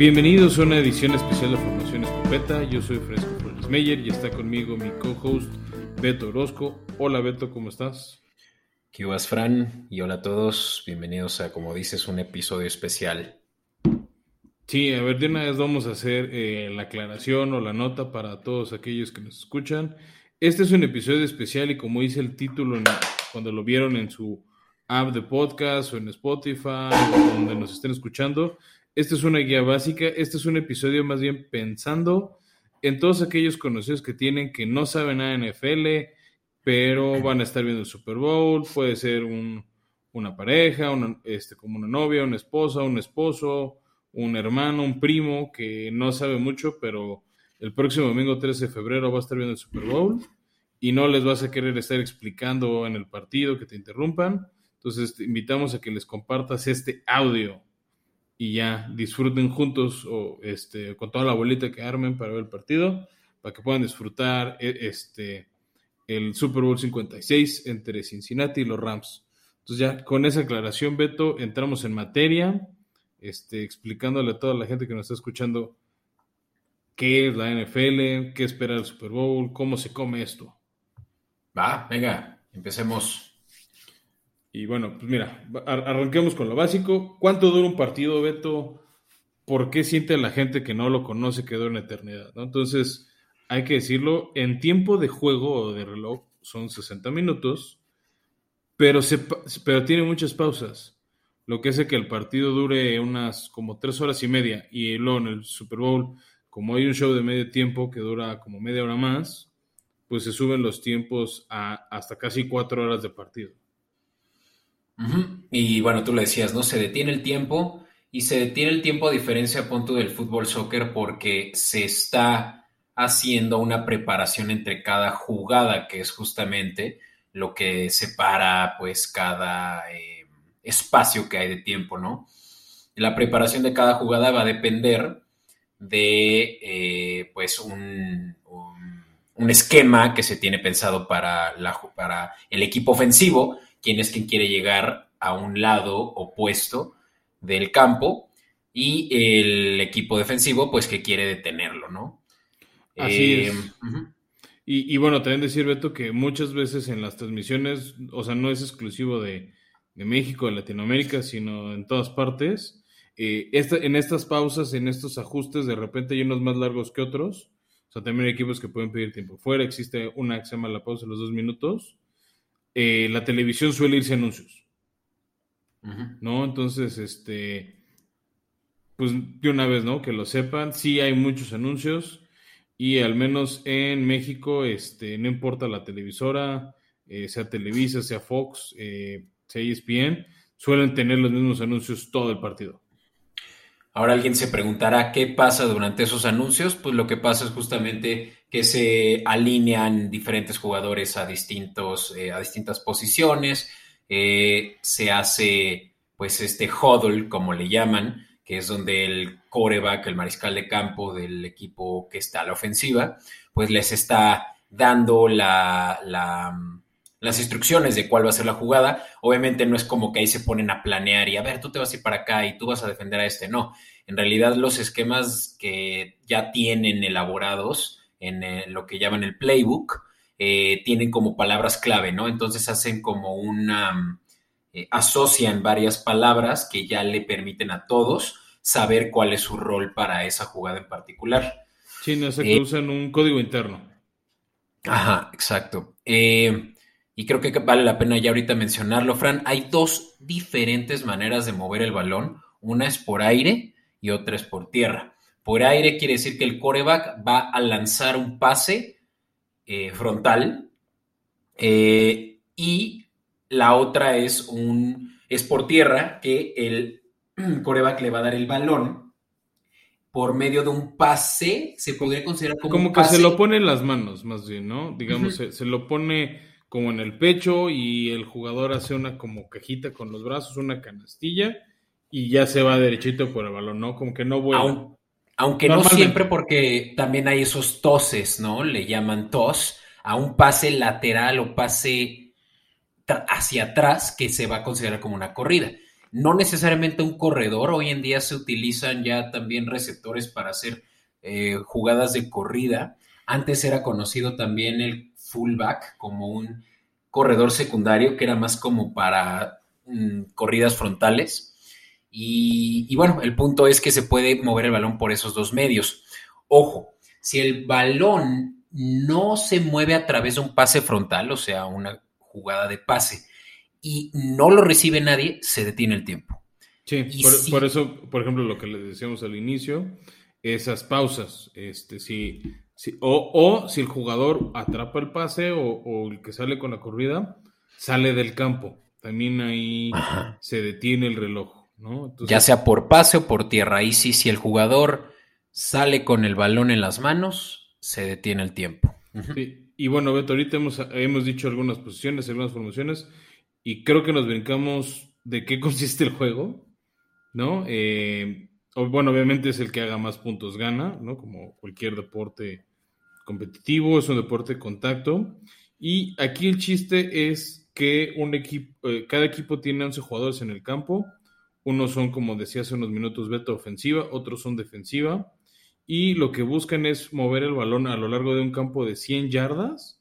Bienvenidos a una edición especial de Formación Escopeta. Yo soy Fresco Flores Meyer y está conmigo mi co-host Beto Orozco. Hola Beto, ¿cómo estás? ¿Qué vas, Fran? Y hola a todos. Bienvenidos a, como dices, un episodio especial. Sí, a ver, de una vez vamos a hacer eh, la aclaración o la nota para todos aquellos que nos escuchan. Este es un episodio especial y como dice el título cuando lo vieron en su app de podcast o en Spotify o donde nos estén escuchando, esta es una guía básica, este es un episodio más bien pensando en todos aquellos conocidos que tienen que no saben nada de NFL, pero van a estar viendo el Super Bowl, puede ser una pareja, este, como una novia, una esposa, un esposo, un hermano, un primo que no sabe mucho, pero el próximo domingo 13 de febrero va a estar viendo el Super Bowl y no les vas a querer estar explicando en el partido que te interrumpan. Entonces te invitamos a que les compartas este audio y ya disfruten juntos o este, con toda la bolita que armen para ver el partido, para que puedan disfrutar e, este, el Super Bowl 56 entre Cincinnati y los Rams. Entonces ya con esa aclaración, Beto, entramos en materia, este, explicándole a toda la gente que nos está escuchando qué es la NFL, qué espera el Super Bowl, cómo se come esto. Va, venga, empecemos. Y bueno, pues mira, arranquemos con lo básico. ¿Cuánto dura un partido, Beto? ¿Por qué siente la gente que no lo conoce que dura una eternidad? Entonces, hay que decirlo, en tiempo de juego o de reloj son 60 minutos, pero, se, pero tiene muchas pausas, lo que hace que el partido dure unas como tres horas y media. Y luego en el Super Bowl, como hay un show de medio tiempo que dura como media hora más, pues se suben los tiempos a hasta casi cuatro horas de partido. Y bueno, tú lo decías, ¿no? Se detiene el tiempo y se detiene el tiempo a diferencia, punto del fútbol soccer porque se está haciendo una preparación entre cada jugada, que es justamente lo que separa pues cada eh, espacio que hay de tiempo, ¿no? La preparación de cada jugada va a depender de eh, pues un, un, esquema que se tiene pensado para, la, para el equipo ofensivo quién es quien quiere llegar a un lado opuesto del campo y el equipo defensivo pues que quiere detenerlo, ¿no? Así es. Eh, y, bueno, también decir, Beto, que muchas veces en las transmisiones, o sea, no es exclusivo de, México, de Latinoamérica, sino en todas partes. Eh, en estas pausas, en estos ajustes, de repente hay unos más largos que otros. O sea, también hay equipos que pueden pedir tiempo fuera. Existe una que se llama la pausa de los dos minutos. Eh, la televisión suele irse a anuncios. ¿No? Entonces, este, pues de una vez, ¿no? Que lo sepan, sí hay muchos anuncios y al menos en México, este, no importa la televisora, eh, sea Televisa, sea Fox, eh, sea ESPN, suelen tener los mismos anuncios todo el partido. Ahora alguien se preguntará qué pasa durante esos anuncios. Pues lo que pasa es justamente que se alinean diferentes jugadores a, distintos, eh, a distintas posiciones. Eh, se hace pues este huddle, como le llaman, que es donde el coreback, el mariscal de campo del equipo que está a la ofensiva, pues les está dando la, las instrucciones de cuál va a ser la jugada. Obviamente no es como que ahí se ponen a planear y a ver, tú te vas a ir para acá y tú vas a defender a este. No, en realidad los esquemas que ya tienen elaborados en eh, lo que llaman el playbook eh, tienen como palabras clave, ¿no? Entonces hacen como una... Eh, asocian varias palabras que ya le permiten a todos saber cuál es su rol para esa jugada en particular. Sí, no sé que usan un código interno. Ajá, exacto. Y creo que vale la pena ya ahorita mencionarlo, Fran. Hay dos diferentes maneras de mover el balón. Una es por aire y otra es por tierra. Por aire quiere decir que el coreback va a lanzar un pase eh, frontal eh, y la otra es un es por tierra que el coreback le va a dar el balón por medio de un pase, se podría considerar como, como que se lo pone en las manos, más bien, ¿no? Digamos, se, lo pone como en el pecho y el jugador hace una como cajita con los brazos, una canastilla y ya se va derechito por el balón, ¿no? Como que no vuela. Aunque no siempre porque también hay esos toses, ¿no? Le llaman tos a un pase lateral o pase hacia atrás que se va a considerar como una corrida. no necesariamente un corredor, hoy en día se utilizan ya también receptores para hacer eh, jugadas de corrida. Antes era conocido también el fullback como un corredor secundario que era más como para mm, corridas frontales. Y, bueno, el punto es que se puede mover el balón por esos dos medios. Ojo, si el balón no se mueve a través de un pase frontal, o sea, una jugada de pase, y no lo recibe nadie, se detiene el tiempo. Sí, por, eso, por ejemplo, lo que les decíamos al inicio, esas pausas, este, si, si o, si el jugador atrapa el pase o, el que sale con la corrida, sale del campo. También ahí se detiene el reloj ya sea por pase o por tierra. Ahí sí, si el jugador sale con el balón en las manos, se detiene el tiempo. Y bueno, Beto, ahorita hemos, hemos dicho algunas posiciones, algunas formaciones, y creo que nos brincamos de qué consiste el juego, ¿no? Eh, bueno, obviamente es el que haga más puntos gana, ¿no? Como cualquier deporte competitivo, es un deporte de contacto. Y aquí el chiste es que un equipo, eh, cada equipo tiene 11 jugadores en el campo unos son, como decía hace unos minutos, beta ofensiva, otros son defensiva. Y lo que buscan es mover el balón a lo largo de un campo de 100 yardas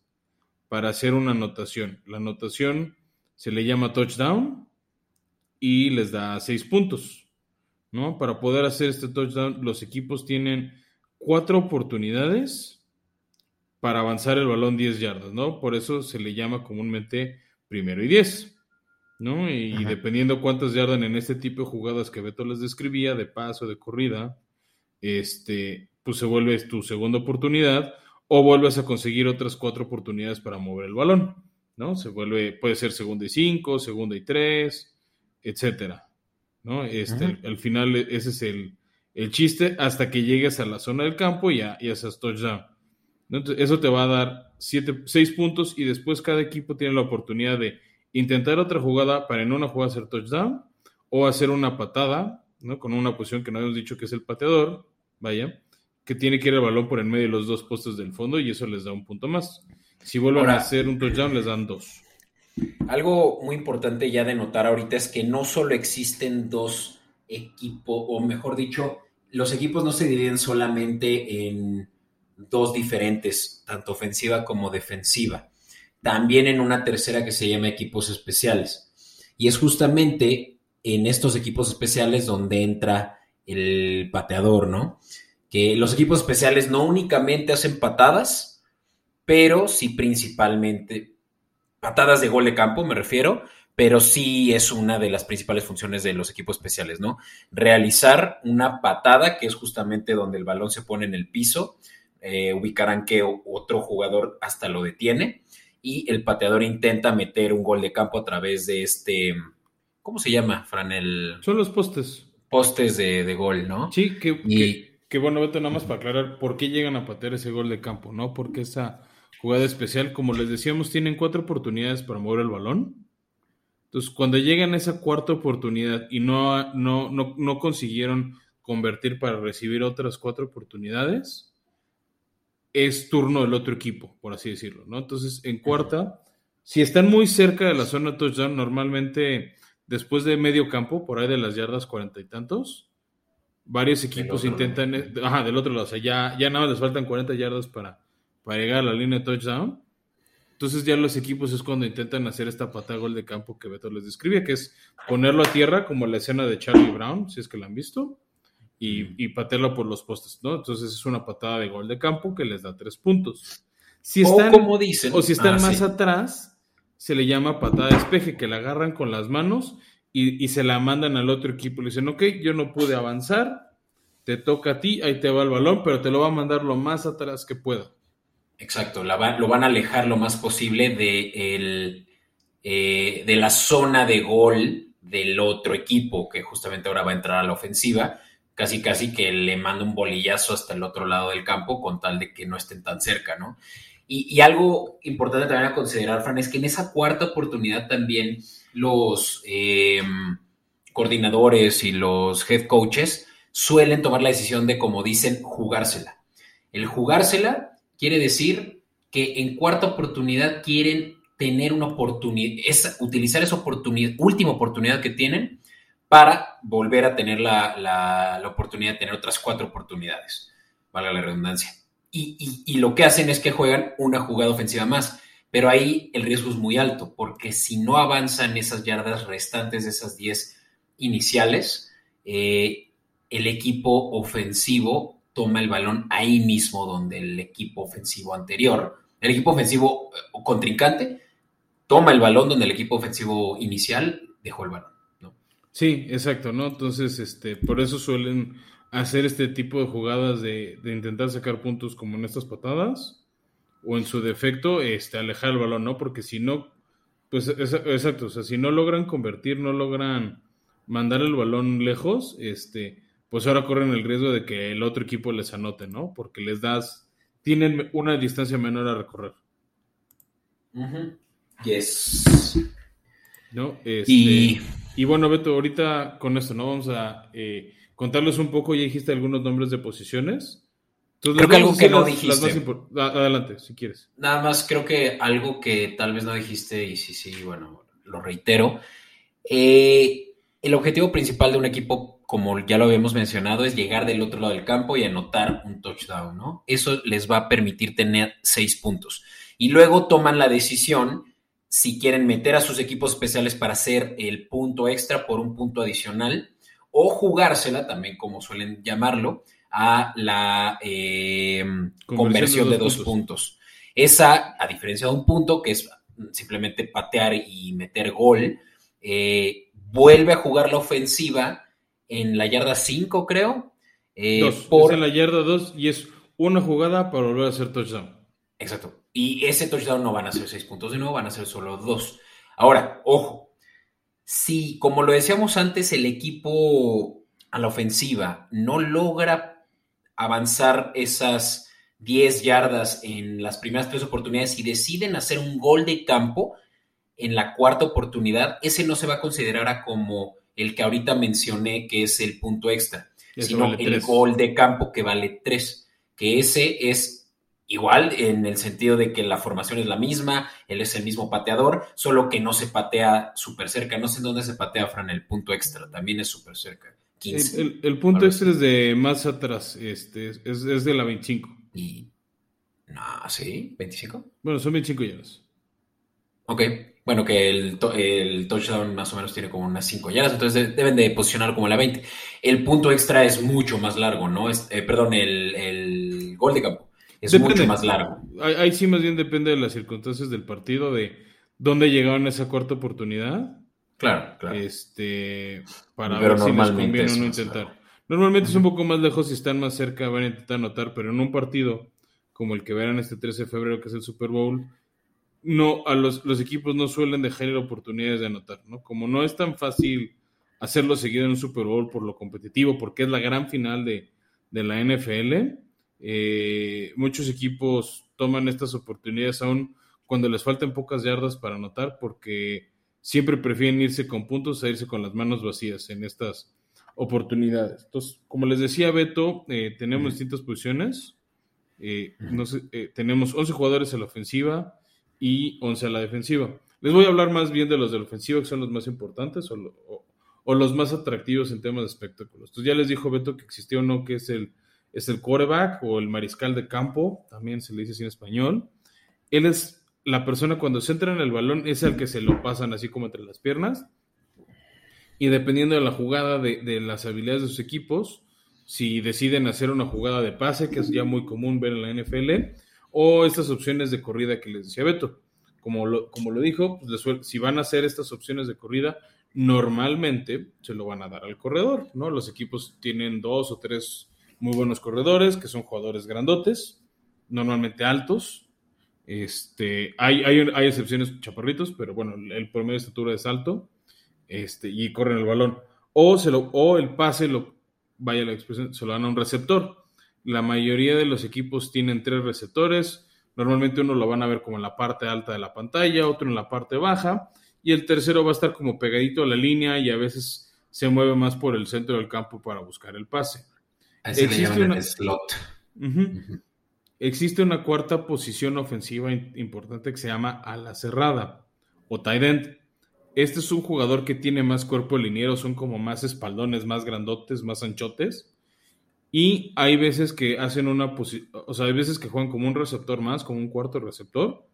para hacer una anotación. La anotación se le llama touchdown y les da 6 puntos. ¿no? Para poder hacer este touchdown, los equipos tienen cuatro oportunidades para avanzar el balón 10 yardas, ¿no? Por eso se le llama comúnmente primero y 10. ¿No? Y dependiendo cuántas yardan en este tipo de jugadas que Beto les describía, de paso, de corrida, este, pues se vuelve tu segunda oportunidad o vuelves a conseguir otras cuatro oportunidades para mover el balón, ¿no? Se vuelve, puede ser segunda y cinco, segunda y tres, etcétera, ¿no? Este, al final ese es el, chiste hasta que llegues a la zona del campo y ya, ya haces touchdown. Entonces, eso te va a dar siete, seis puntos y después cada equipo tiene la oportunidad de intentar otra jugada para en una jugada hacer touchdown o hacer una patada, ¿no? Con una posición que no hemos dicho que es el pateador, vaya, que tiene que ir el balón por en medio de los dos postes del fondo y eso les da un punto más. Si vuelven a hacer un touchdown, les dan dos. Algo muy importante ya de notar ahorita es que no solo existen dos equipos, o mejor dicho, los equipos no se dividen solamente en dos diferentes, tanto ofensiva como defensiva también en una tercera que se llama equipos especiales. Y es justamente en estos equipos especiales donde entra el pateador, ¿no? Que los equipos especiales no únicamente hacen patadas, pero sí principalmente patadas de gol de campo, me refiero, pero sí es una de las principales funciones de los equipos especiales, ¿no? Realizar una patada, que es justamente donde el balón se pone en el piso, eh, ubicarán que otro jugador hasta lo detiene y el pateador intenta meter un gol de campo a través de este, ¿cómo se llama, Fran? Son los postes. Postes de, gol, ¿no? Sí, que, que, bueno, Beto, nada más para aclarar por qué llegan a patear ese gol de campo, ¿no? Porque esa jugada especial, como les decíamos, tienen cuatro oportunidades para mover el balón. Entonces, cuando llegan a esa cuarta oportunidad y no, no, no, no consiguieron convertir para recibir otras cuatro oportunidades, es turno del otro equipo, por así decirlo, ¿no? Entonces, en cuarta, si están muy cerca de la zona de touchdown, normalmente después de medio campo, por ahí de las yardas cuarenta y tantos, varios equipos intentan, ajá, del otro lado, o sea, ya, ya nada más les faltan 40 yardas para, para llegar a la línea de touchdown. Entonces ya los equipos es cuando intentan hacer esta patada gol de campo que Beto les describe, que es ponerlo a tierra como la escena de Charlie Brown, si es que la han visto y, y patearlo por los postes, ¿no? Entonces es una patada de gol de campo que les da tres puntos. Si están, o como dicen, o si están ah, más atrás, se le llama patada de espeje, que la agarran con las manos y, se la mandan al otro equipo. Le dicen, ok, yo no pude avanzar, te toca a ti, ahí te va el balón, pero te lo va a mandar lo más atrás que pueda. Exacto, lo van a alejar lo más posible de, el, eh, de la zona de gol del otro equipo, que justamente ahora va a entrar a la ofensiva casi casi que le manda un bolillazo hasta el otro lado del campo con tal de que no estén tan cerca, ¿no? Y, algo importante también a considerar, Fran, es que en esa cuarta oportunidad también los eh, coordinadores y los head coaches suelen tomar la decisión de, como dicen, jugársela. El jugársela quiere decir que en cuarta oportunidad quieren tener una oportunidad, es utilizar esa oportunidad, última oportunidad que tienen para volver a tener la, oportunidad de tener otras cuatro oportunidades, valga la redundancia. Y, lo que hacen es que juegan una jugada ofensiva más, pero ahí el riesgo es muy alto, porque si no avanzan esas yardas restantes de esas 10 iniciales, eh, el equipo ofensivo toma el balón ahí mismo donde el equipo ofensivo anterior, el equipo ofensivo o contrincante, toma el balón donde el equipo ofensivo inicial dejó el balón. Sí, exacto, ¿no? Entonces, este, por eso suelen hacer este tipo de jugadas de, intentar sacar puntos como en estas patadas, o en su defecto, este, alejar el balón, ¿no? Porque si no, pues exacto, o sea, si no logran convertir, no logran mandar el balón lejos, este, pues ahora corren el riesgo de que el otro equipo les anote, ¿no? Porque les das, tienen una distancia menor a recorrer. Yes. ¿No? Este, y y bueno, Beto, ahorita con esto, ¿no? Vamos a eh, contarles un poco, ya dijiste algunos nombres de posiciones. creo que algo que no dijiste. adelante, si quieres. Nada más, creo que algo que tal vez no dijiste, y sí, sí, bueno, lo reitero. Eh, el objetivo principal de un equipo, como ya lo habíamos mencionado, es llegar del otro lado del campo y anotar un touchdown, ¿no? Eso les va a permitir tener seis puntos. Y luego toman la decisión si quieren meter a sus equipos especiales para hacer el punto extra por un punto adicional o jugársela, también como suelen llamarlo, a la eh, conversión, de dos, puntos. Esa, a diferencia de un punto, que es simplemente patear y meter gol, eh, vuelve a jugar la ofensiva en la yarda 5, creo. Eh, dos, por... en la yarda 2 y es una jugada para volver a hacer touchdown. Exacto. Y ese touchdown no van a ser seis puntos de nuevo, van a ser solo dos. Ahora, ojo, si como lo decíamos antes, el equipo a la ofensiva no logra avanzar esas 10 yardas en las primeras tres oportunidades y deciden hacer un gol de campo en la cuarta oportunidad, ese no se va a considerar como el que ahorita mencioné, que es el punto extra, sino el gol de campo que vale tres, que ese es igual en el sentido de que la formación es la misma, él es el mismo pateador, solo que no se patea súper cerca. No sé en dónde se patea, Fran, el punto extra, también es súper cerca. El, punto extra es de más atrás, este, es, de la 25. Y... No, ¿sí? ¿25? Bueno, son 25 yardas. Ok, bueno, que el, el, touchdown más o menos tiene como unas 5 yardas, entonces deben de posicionar como la 20. El punto extra es mucho más largo, ¿no? Es, eh, perdón, el, el gol de campo es mucho más largo. Ahí, sí más bien depende de las circunstancias del partido, de dónde llegaron a esa cuarta oportunidad. Claro, claro. Este, para ver si les conviene o no intentar. Normalmente es un poco más lejos si están más cerca, van a intentar anotar, pero en un partido como el que verán este 13 de febrero, que es el Super Bowl, no, a los, los equipos no suelen dejar oportunidades de anotar, ¿no? Como no es tan fácil hacerlo seguido en un Super Bowl por lo competitivo, porque es la gran final de, de la NFL, eh, muchos equipos toman estas oportunidades aún cuando les faltan pocas yardas para anotar porque siempre prefieren irse con puntos a irse con las manos vacías en estas oportunidades. Entonces, como les decía Beto, eh, tenemos distintas posiciones. Eh, tenemos 11 jugadores a la ofensiva y 11 a la defensiva. Les voy a hablar más bien de los de la ofensiva, que son los más importantes o, o los más atractivos en temas de espectáculos. Entonces, ya les dijo Beto que existió uno que es el es el quarterback o el mariscal de campo, también se le dice así en español. Él es la persona cuando se entra en el balón, es el que se lo pasan así como entre las piernas. Y dependiendo de la jugada, de, las habilidades de sus equipos, si deciden hacer una jugada de pase, que es ya muy común ver en la NFL, o estas opciones de corrida que les decía Beto. Como lo, como lo dijo, pues si van a hacer estas opciones de corrida, normalmente se lo van a dar al corredor, ¿no? Los equipos tienen dos o tres muy buenos corredores, que son jugadores grandotes, normalmente altos. Este, hay, hay, excepciones chaparritos, pero bueno, el promedio de estatura es alto este, y corren el balón. O, se lo, o el pase, lo, vaya la expresión, se lo dan a un receptor. La mayoría de los equipos tienen tres receptores. Normalmente uno lo van a ver como en la parte alta de la pantalla, otro en la parte baja, y el tercero va a estar como pegadito a la línea y a veces se mueve más por el centro del campo para buscar el pase. Existe una... slot. Existe una cuarta posición ofensiva importante que se llama ala cerrada o tight end. Este es un jugador que tiene más cuerpo liniero, son como más espaldones, más grandotes, más anchotes. Y hay veces que hacen una posición, o sea, hay veces que juegan como un receptor más, como un cuarto receptor,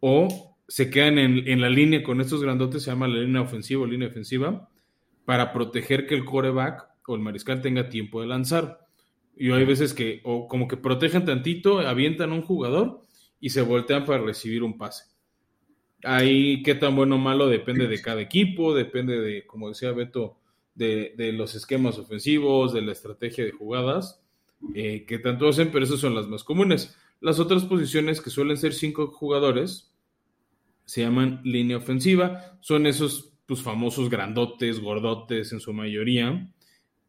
o se quedan en, en la línea con estos grandotes, se llama la línea ofensiva o línea ofensiva, para proteger que el coreback o el mariscal tenga tiempo de lanzar. Y hay veces que, o como que protegen tantito, avientan a un jugador y se voltean para recibir un pase. Ahí qué tan bueno o malo depende de cada equipo, depende de, como decía Beto, de, los esquemas ofensivos, de la estrategia de jugadas, eh, que tanto hacen, pero esas son las más comunes. Las otras posiciones que suelen ser cinco jugadores se llaman línea ofensiva, son esos pues, famosos grandotes, gordotes en su mayoría,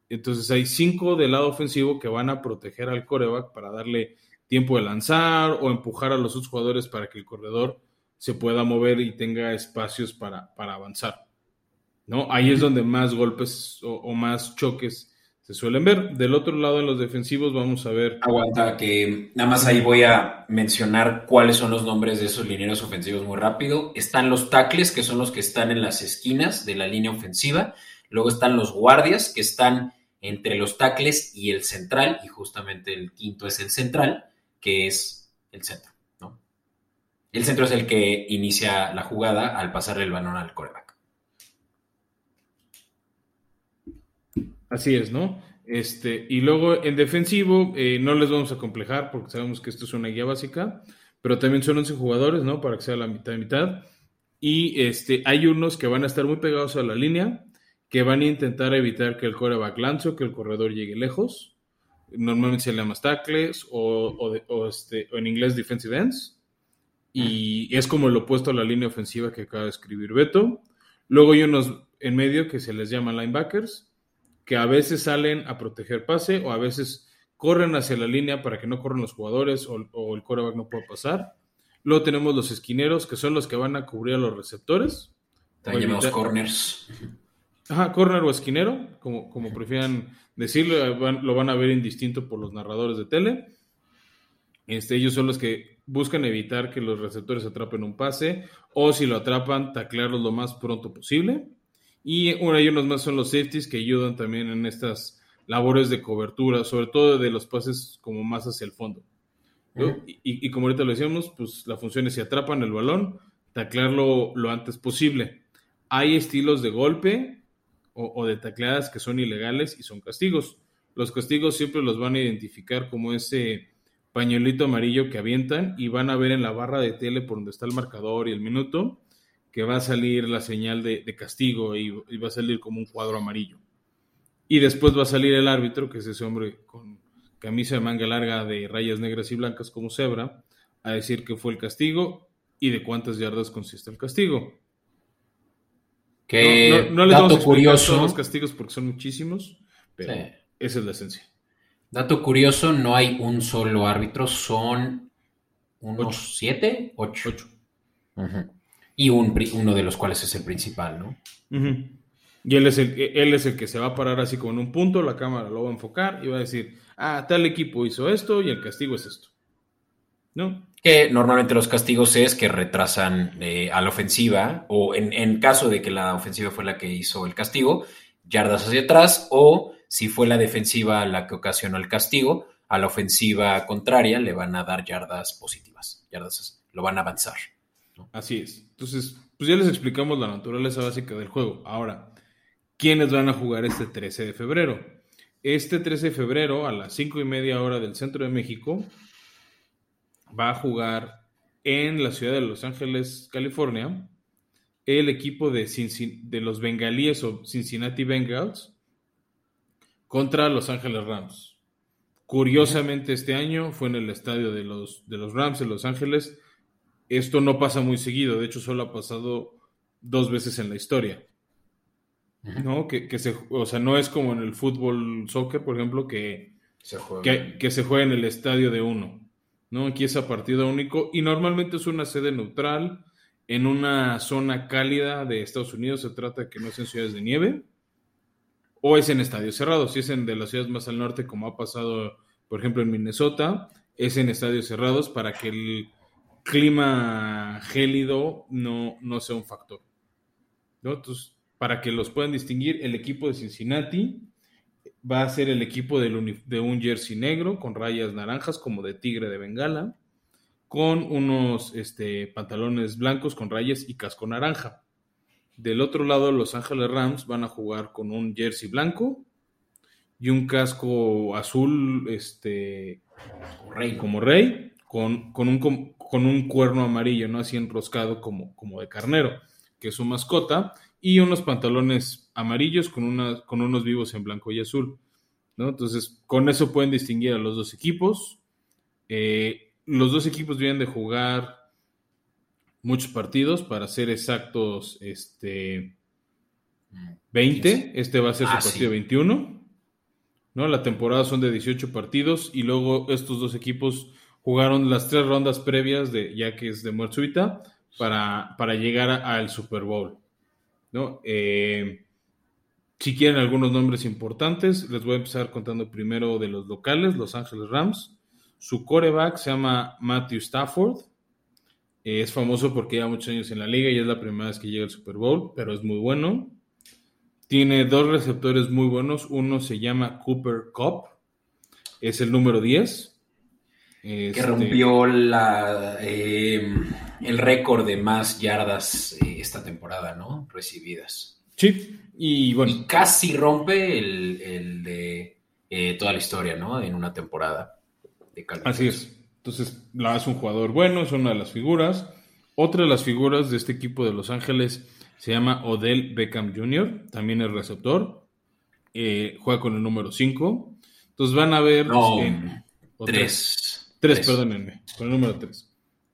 entonces hay cinco del lado ofensivo que van a proteger al coreback para darle tiempo de lanzar o empujar a los otros jugadores para que el corredor se pueda mover y tenga espacios para, para avanzar. ¿no? Ahí es donde más golpes o, más choques se suelen ver. Del otro lado, en los defensivos, vamos a ver. Aguanta, que nada más ahí voy a mencionar cuáles son los nombres de esos lineros ofensivos muy rápido. Están los tackles, que son los que están en las esquinas de la línea ofensiva. Luego están los guardias, que están entre los tackles y el central, y justamente el quinto es el central, que es el centro. ¿no? El centro es el que inicia la jugada al pasarle el balón al coreback. Así es, ¿no? Este, y luego en defensivo, eh, no les vamos a complejar porque sabemos que esto es una guía básica, pero también son 11 jugadores, ¿no? Para que sea la mitad de mitad. Y este, hay unos que van a estar muy pegados a la línea, que van a intentar evitar que el coreback lance o que el corredor llegue lejos. Normalmente se le llama tackles o, este, o en inglés defensive ends. Y es como lo opuesto a la línea ofensiva que acaba de escribir Beto. Luego hay unos en medio que se les llama linebackers, que a veces salen a proteger pase o a veces corren hacia la línea para que no corran los jugadores o, el coreback no pueda pasar. Luego tenemos los esquineros, que son los que van a cubrir a los receptores. También llamamos corners. Ajá, corner o esquinero, como, como prefieran decirlo, lo van a ver indistinto por los narradores de tele. Este, ellos son los que buscan evitar que los receptores atrapen un pase o si lo atrapan, taclearlos lo más pronto posible. Y uno hay unos más son los safeties que ayudan también en estas labores de cobertura, sobre todo de los pases como más hacia el fondo. y, como ahorita lo decíamos, pues la función es si atrapan el balón, taclearlo lo antes posible. Hay estilos de golpe o, de tacleadas que son ilegales y son castigos. Los castigos siempre los van a identificar como ese pañuelito amarillo que avientan y van a ver en la barra de tele por donde está el marcador y el minuto que va a salir la señal de, castigo y, va a salir como un cuadro amarillo. Y después va a salir el árbitro, que es ese hombre con camisa de manga larga de rayas negras y blancas como cebra, a decir que fue el castigo y de cuántas yardas consiste el castigo. Que no, les dato curioso, todos los castigos porque son muchísimos, pero esa es la esencia. Dato curioso, no hay un solo árbitro, son unos siete, ocho. Y un, uno de los cuales es el principal, ¿no? Y él es, el, él es el que se va a parar así como en un punto, la cámara lo va a enfocar y va a decir, ah, tal equipo hizo esto y el castigo es esto. ¿No? Que normalmente los castigos es que retrasan eh, a la ofensiva, o en, caso de que la ofensiva fue la que hizo el castigo, yardas hacia atrás, o si fue la defensiva la que ocasionó el castigo, a la ofensiva contraria le van a dar yardas positivas, yardas, lo van a avanzar. Así es. Entonces, pues ya les explicamos la naturaleza básica del juego. Ahora, ¿quiénes van a jugar este 13 de febrero? Este 13 de febrero, a las 5 y media hora del centro de México, va a jugar en la ciudad de Los Ángeles, California, el equipo de, de los bengalíes o Cincinnati Bengals contra Los Ángeles Rams. Curiosamente, este año fue en el estadio de los, de los Rams en Los Ángeles. Esto no pasa muy seguido, de hecho, solo ha pasado dos veces en la historia. ¿No? Que, se, o sea, no es como en el fútbol soccer, por ejemplo, que Que, que se juega en el estadio de uno. ¿No? Aquí es a partido único y normalmente es una sede neutral en una zona cálida de Estados Unidos. Se trata de que no sean ciudades de nieve o es en estadios cerrados. Si es en de las ciudades más al norte, como ha pasado, por ejemplo, en Minnesota, es en estadios cerrados para que el clima gélido no, no sea un factor. Entonces, para que los puedan distinguir, el equipo de Cincinnati va a ser el equipo de un jersey negro con rayas naranjas como de tigre de Bengala, con unos este, pantalones blancos con rayas y casco naranja. Del otro lado, Los Ángeles Rams van a jugar con un jersey blanco y un casco azul este, rey. como rey, con, con, un, con, un, cuerno amarillo, ¿no? Así enroscado como, como de carnero, que es su mascota, y unos pantalones amarillos con, una, con unos vivos en blanco y azul. ¿no? Entonces, con eso pueden distinguir a los dos equipos. Eh, los dos equipos vienen de jugar muchos partidos, para ser exactos, este 20, este va a ser su ah, partido 21. ¿no? La temporada son de 18 partidos y luego estos dos equipos jugaron las tres rondas previas de ya que es de muerte para, para llegar al Super Bowl. Eh, si quieren algunos nombres importantes, les voy a empezar contando primero de los locales, Los Ángeles Rams. Su coreback se llama Matthew Stafford. Eh, es famoso porque lleva muchos años en la liga y es la primera vez que llega al Super Bowl, pero es muy bueno. Tiene dos receptores muy buenos. Uno se llama Cooper Cup, es el número 10. Que este, rompió la, eh, el récord de más yardas eh, esta temporada, ¿no? Recibidas. Sí, y bueno. casi rompe el, de toda la historia, ¿no? En una temporada. De Así es. Entonces, es un jugador bueno, es una de las figuras. Otra de las figuras de este equipo de Los Ángeles se llama Odell Beckham Jr., también es receptor. Eh, juega con el número 5. Entonces van a ver. No, tres. Tres, perdónenme, con el número 3.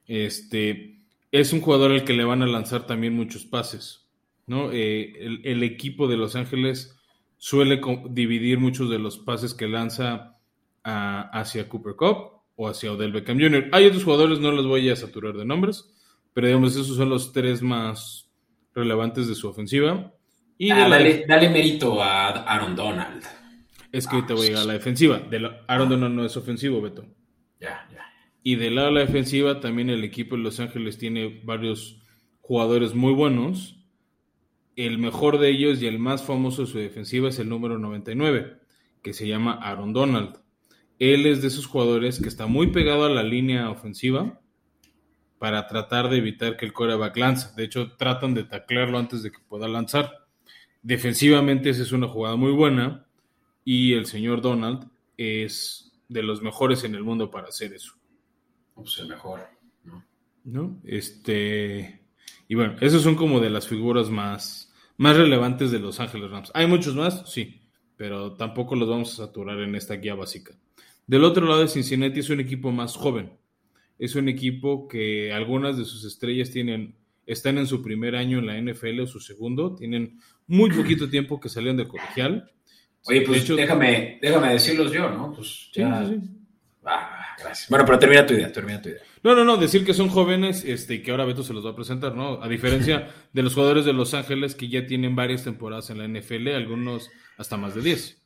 Este, es un jugador al que le van a lanzar también muchos pases. ¿no? Eh, el, equipo de Los Ángeles suele dividir muchos de los pases que lanza hacia Cooper Cup o hacia Odell Beckham Jr. Hay otros jugadores, no los voy a saturar de nombres, pero digamos, esos son los tres más relevantes de su ofensiva. Y ah, dale, mérito a Aaron Donald. Es que te voy a llegar a la defensiva. De Aaron Donald no es ofensivo, Beto. Y del lado de la defensiva, también el equipo de Los Ángeles tiene varios jugadores muy buenos. El mejor de ellos y el más famoso de su defensiva es el número 99, que se llama Aaron Donald. Él es de esos jugadores que está muy pegado a la línea ofensiva para tratar de evitar que el coreback lance. De hecho, tratan de taclearlo antes de que pueda lanzar. Defensivamente esa es una jugada muy buena y el señor Donald es de los mejores en el mundo para hacer eso. Pues el mejor, ¿no? ¿No? Este... Y bueno, esos son como de las figuras más, más relevantes de Los Ángeles Rams. ¿Hay muchos más? Sí, pero tampoco los vamos a saturar en esta guía básica. Del otro lado de Cincinnati es un equipo más joven. Es un equipo que algunas de sus estrellas tienen, están en su primer año en la NFL o su segundo. Tienen muy poquito tiempo que salieron del colegial. Oye, pues déjame, déjame decirlos yo, ¿no? Pues ya... sí, Ah, gracias. Bueno, pero termina tu idea, termina tu idea. No, no, no, decir que son jóvenes este, y que ahora Beto se los va a presentar, ¿no? A diferencia de los jugadores de Los Ángeles que ya tienen varias temporadas en la NFL, algunos hasta más de 10.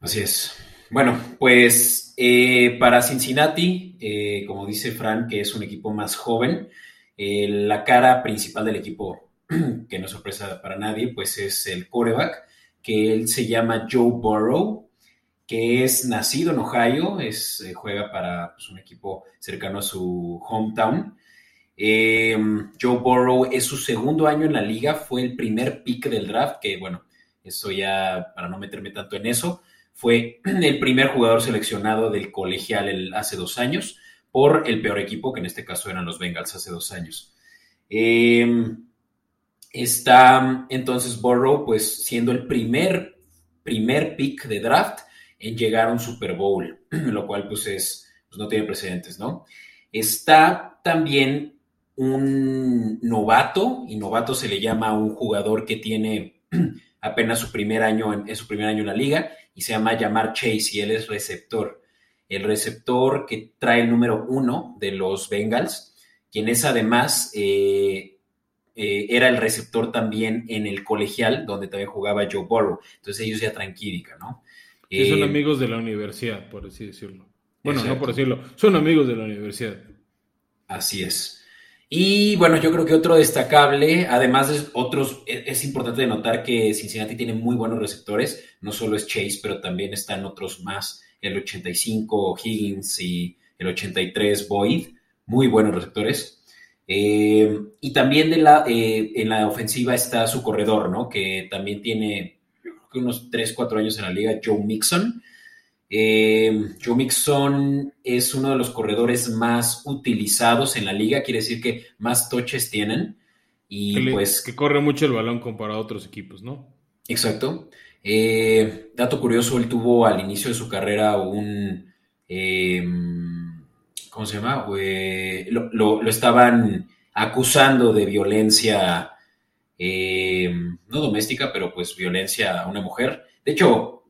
Así es. Bueno, pues eh, para Cincinnati, eh, como dice Fran, que es un equipo más joven, eh, la cara principal del equipo, que no es sorpresa para nadie, pues es el quarterback, que él se llama Joe Burrow, que es nacido en Ohio, es, juega para pues, un equipo cercano a su hometown. Joe Burrow es su segundo año en la liga, fue el primer pick del draft, que bueno, eso ya, para no meterme tanto en eso, fue el primer jugador seleccionado del colegial hace dos años por el peor equipo, que en este caso eran los Bengals hace dos años. Em, está entonces Burrow, pues siendo el primer, primer pick de draft en llegar a un Super Bowl, lo cual pues es, pues no tiene precedentes, ¿no? Está también un novato, y novato se le llama a un jugador que tiene apenas su primer año en, su primer año en la liga y se llama Yamar Chase y él es receptor. El receptor que trae el número uno de los Bengals, quien es además eh, eh, era el receptor también en el colegial donde también jugaba Joe Burrow. Entonces ellos ya traen ¿no? Sí, son eh, amigos de la universidad, por así decirlo. Bueno, no por decirlo, son amigos de la universidad. Así es. Y bueno, yo creo que otro destacable, además de otros, e, es, importante notar que Cincinnati tiene muy buenos receptores, no solo es Chase, pero también están otros más, el 85 Higgins y el 83 Boyd, muy buenos receptores. Eh, y también de la, eh, en la ofensiva está su corredor, ¿no? Que también tiene unos 3, 4 años en la liga, Joe Mixon. Eh, Joe Mixon es uno de los corredores más utilizados en la liga, quiere decir que más toches tienen. Y que pues. Que corre mucho el balón comparado a otros equipos, ¿no? Exacto. dato curioso, él tuvo al inicio de su carrera un. ¿Cómo se llama? lo, estaban acusando de violencia eh, no doméstica, pero pues violencia a una mujer. De hecho,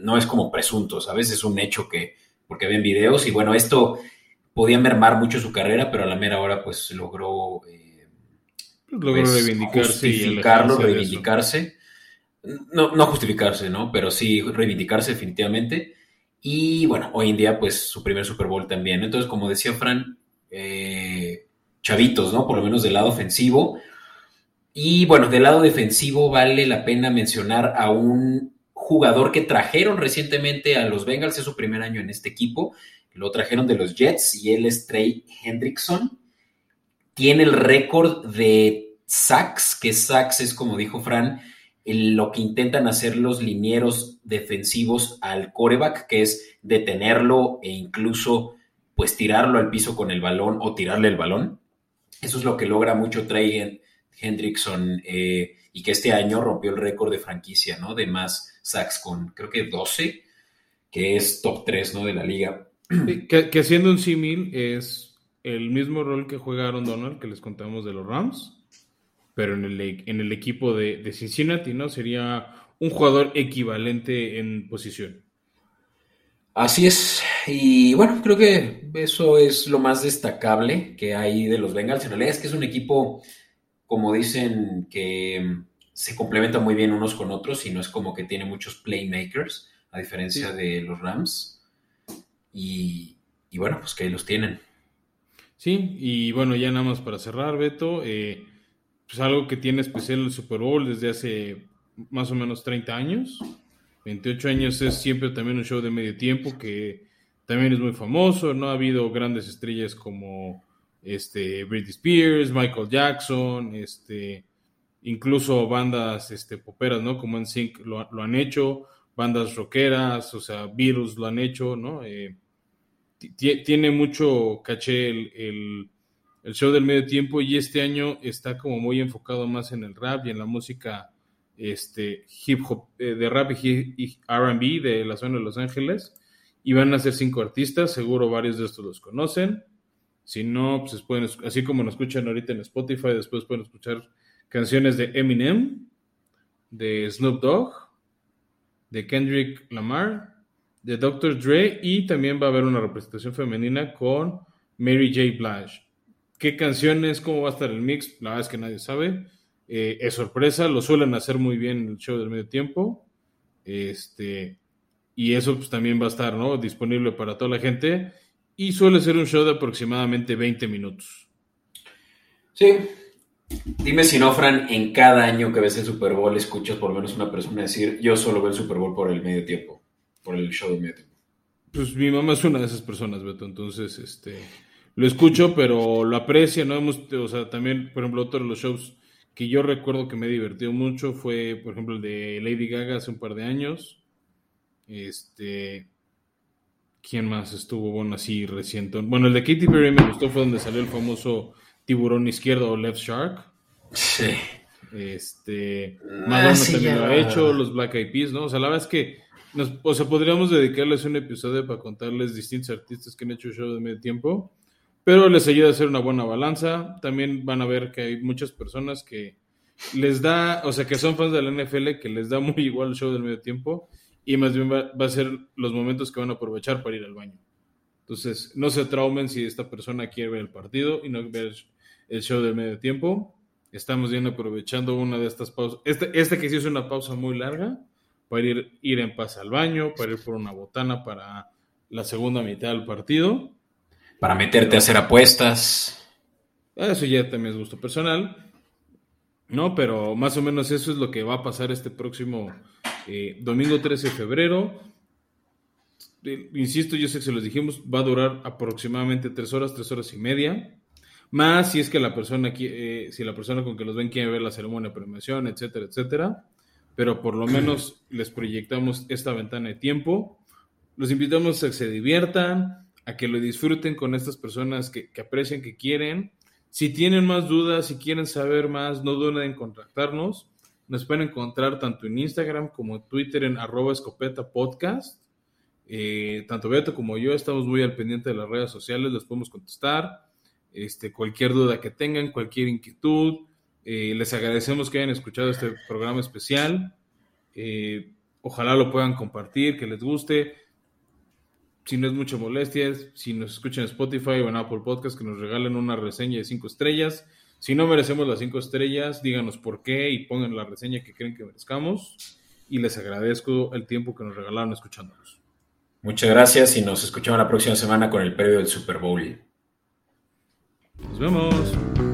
no es como presunto, ¿sabes? Es un hecho que, porque ven videos y bueno, esto podía mermar mucho su carrera, pero a la mera hora pues logró, eh, logró pues, reivindicarse justificarlo, reivindicarse. No, no justificarse, ¿no? Pero sí reivindicarse definitivamente. Y bueno, hoy en día pues su primer Super Bowl también. Entonces, como decía Fran, eh, chavitos, ¿no? Por lo menos del lado ofensivo. Y bueno, del lado defensivo vale la pena mencionar a un jugador que trajeron recientemente a los Bengals, es su primer año en este equipo, lo trajeron de los Jets y él es Trey Hendrickson. Tiene el récord de sacks, que sacks es como dijo Fran, lo que intentan hacer los linieros defensivos al coreback, que es detenerlo e incluso pues tirarlo al piso con el balón o tirarle el balón. Eso es lo que logra mucho Trey Hendrickson eh, y que este año rompió el récord de franquicia, ¿no? De más sacks con creo que 12, que es top 3, ¿no? De la liga. Que, haciendo un símil es el mismo rol que juega Aaron Donald, que les contamos de los Rams, pero en el, en el equipo de, de Cincinnati, ¿no? Sería un jugador equivalente en posición. Así es. Y bueno, creo que eso es lo más destacable que hay de los Bengals. En realidad es que es un equipo, como dicen, que se complementa muy bien unos con otros y no es como que tiene muchos playmakers, a diferencia de los Rams. Y, bueno, pues que ahí los tienen. Sí, y bueno, ya nada más para cerrar, Beto, eh, pues algo que tiene especial el Super Bowl desde hace más o menos 30 años 28 años es siempre también un show de medio tiempo que también es muy famoso, ¿no? Ha habido grandes estrellas como este, Britney Spears, Michael Jackson, este, incluso bandas este, poperas, ¿no? Como NSYNC lo, lo han hecho, bandas rockeras, o sea, Beatles lo han hecho, ¿no? Eh, tiene mucho caché el, el, show del medio tiempo y este año está como muy enfocado más en el rap y en la música este, hip hop, eh, de rap y RB de la zona de Los Ángeles. Y van a ser cinco artistas, seguro varios de estos los conocen. Si no, pues pueden, así como nos escuchan ahorita en Spotify, después pueden escuchar canciones de Eminem, de Snoop Dogg, de Kendrick Lamar, de Dr. Dre y también va a haber una representación femenina con Mary J. Blige. ¿Qué canciones? ¿Cómo va a estar el mix? La verdad es que nadie sabe. Eh, es sorpresa, lo suelen hacer muy bien en el show del medio tiempo. Este, y eso pues, también va a estar ¿no? disponible para toda la gente. Y suele ser un show de aproximadamente 20 minutos. Sí. Dime si no, Fran, en cada año que ves el Super Bowl escuchas por lo menos una persona decir, yo solo veo el Super Bowl por el medio tiempo, por el show del medio tiempo. Pues mi mamá es una de esas personas, Beto, entonces este, lo escucho, pero lo aprecia, ¿no? Hemos, o sea, también, por ejemplo, otro de los shows que yo recuerdo que me divertió mucho fue, por ejemplo, el de Lady Gaga hace un par de años. Este. ¿Quién más estuvo bueno así reciente? Bueno, el de Katy Perry me gustó, fue donde salió el famoso tiburón izquierdo o left shark. Sí. Este. Ah, Madonna también lo ha hecho, los Black Eyed Peas, ¿no? O sea, la verdad es que. o sea, podríamos dedicarles un episodio para contarles distintos artistas que han hecho show de medio tiempo pero les ayuda a hacer una buena balanza. También van a ver que hay muchas personas que les da, o sea, que son fans de la NFL, que les da muy igual el show del medio tiempo y más bien va, a ser los momentos que van a aprovechar para ir al baño. Entonces, no se traumen si esta persona quiere ver el partido y no ver el show del medio tiempo. Estamos bien aprovechando una de estas pausas. Este, este que sí es una pausa muy larga para ir, ir en paz al baño, para ir por una botana para la segunda mitad del partido para meterte a hacer apuestas. Eso ya también es gusto personal. No, pero más o menos eso es lo que va a pasar este próximo eh, domingo 13 de febrero. Eh, insisto, yo sé que se los dijimos, va a durar aproximadamente tres horas, tres horas y media. Más si es que la persona, eh, si la persona con que los ven quiere ver la ceremonia de premiación, etcétera, etcétera. Pero por lo menos les proyectamos esta ventana de tiempo. Los invitamos a que se diviertan, a que lo disfruten con estas personas que, que aprecian, que quieren si tienen más dudas, si quieren saber más, no duden en contactarnos. Nos pueden encontrar tanto en Instagram como en Twitter en arroba escopeta podcast. Eh, tanto Beto como yo estamos muy al pendiente de las redes sociales, les podemos contestar. Este, cualquier duda que tengan, cualquier inquietud. Eh, les agradecemos que hayan escuchado este programa especial. Eh, ojalá lo puedan compartir, que les guste si no es mucha molestia, si nos escuchan en Spotify o en Apple Podcast, que nos regalen una reseña de cinco estrellas. Si no merecemos las cinco estrellas, díganos por qué y pongan la reseña que creen que merezcamos. Y les agradezco el tiempo que nos regalaron escuchándonos. Muchas gracias y nos escuchamos la próxima semana con el previo del Super Bowl. Nos vemos.